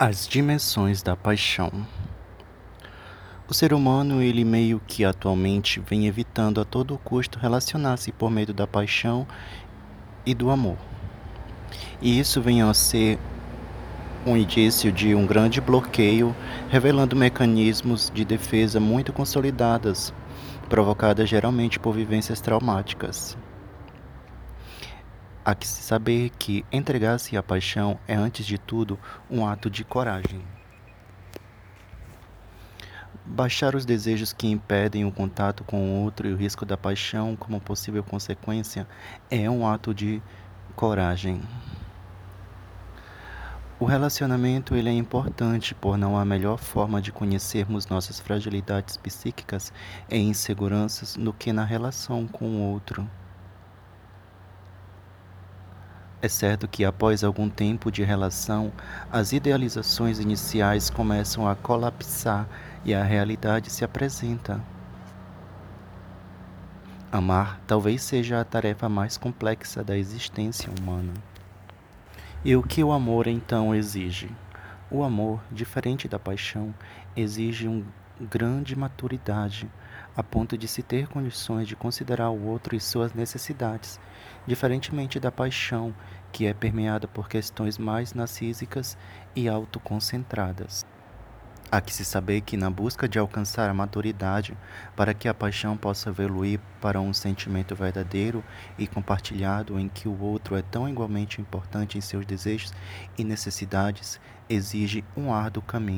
As dimensões da paixão. O ser humano, ele meio que atualmente vem evitando a todo custo relacionar-se por meio da paixão e do amor. E isso vem a ser um indício de um grande bloqueio, revelando mecanismos de defesa muito consolidadas, provocadas geralmente por vivências traumáticas. Há que se saber que entregar-se à paixão é, antes de tudo, um ato de coragem. Baixar os desejos que impedem o contato com o outro e o risco da paixão como possível consequência é um ato de coragem. O relacionamento ele é importante, por não a melhor forma de conhecermos nossas fragilidades psíquicas e inseguranças do que na relação com o outro. É certo que após algum tempo de relação, as idealizações iniciais começam a colapsar e a realidade se apresenta. Amar talvez seja a tarefa mais complexa da existência humana. E o que o amor então exige? O amor, diferente da paixão, exige uma grande maturidade, a ponto de se ter condições de considerar o outro e suas necessidades, diferentemente da paixão, que é permeada por questões mais narcísicas e autoconcentradas. Há que se saber que, na busca de alcançar a maturidade, para que a paixão possa evoluir para um sentimento verdadeiro e compartilhado em que o outro é tão igualmente importante em seus desejos e necessidades, exige um árduo caminho.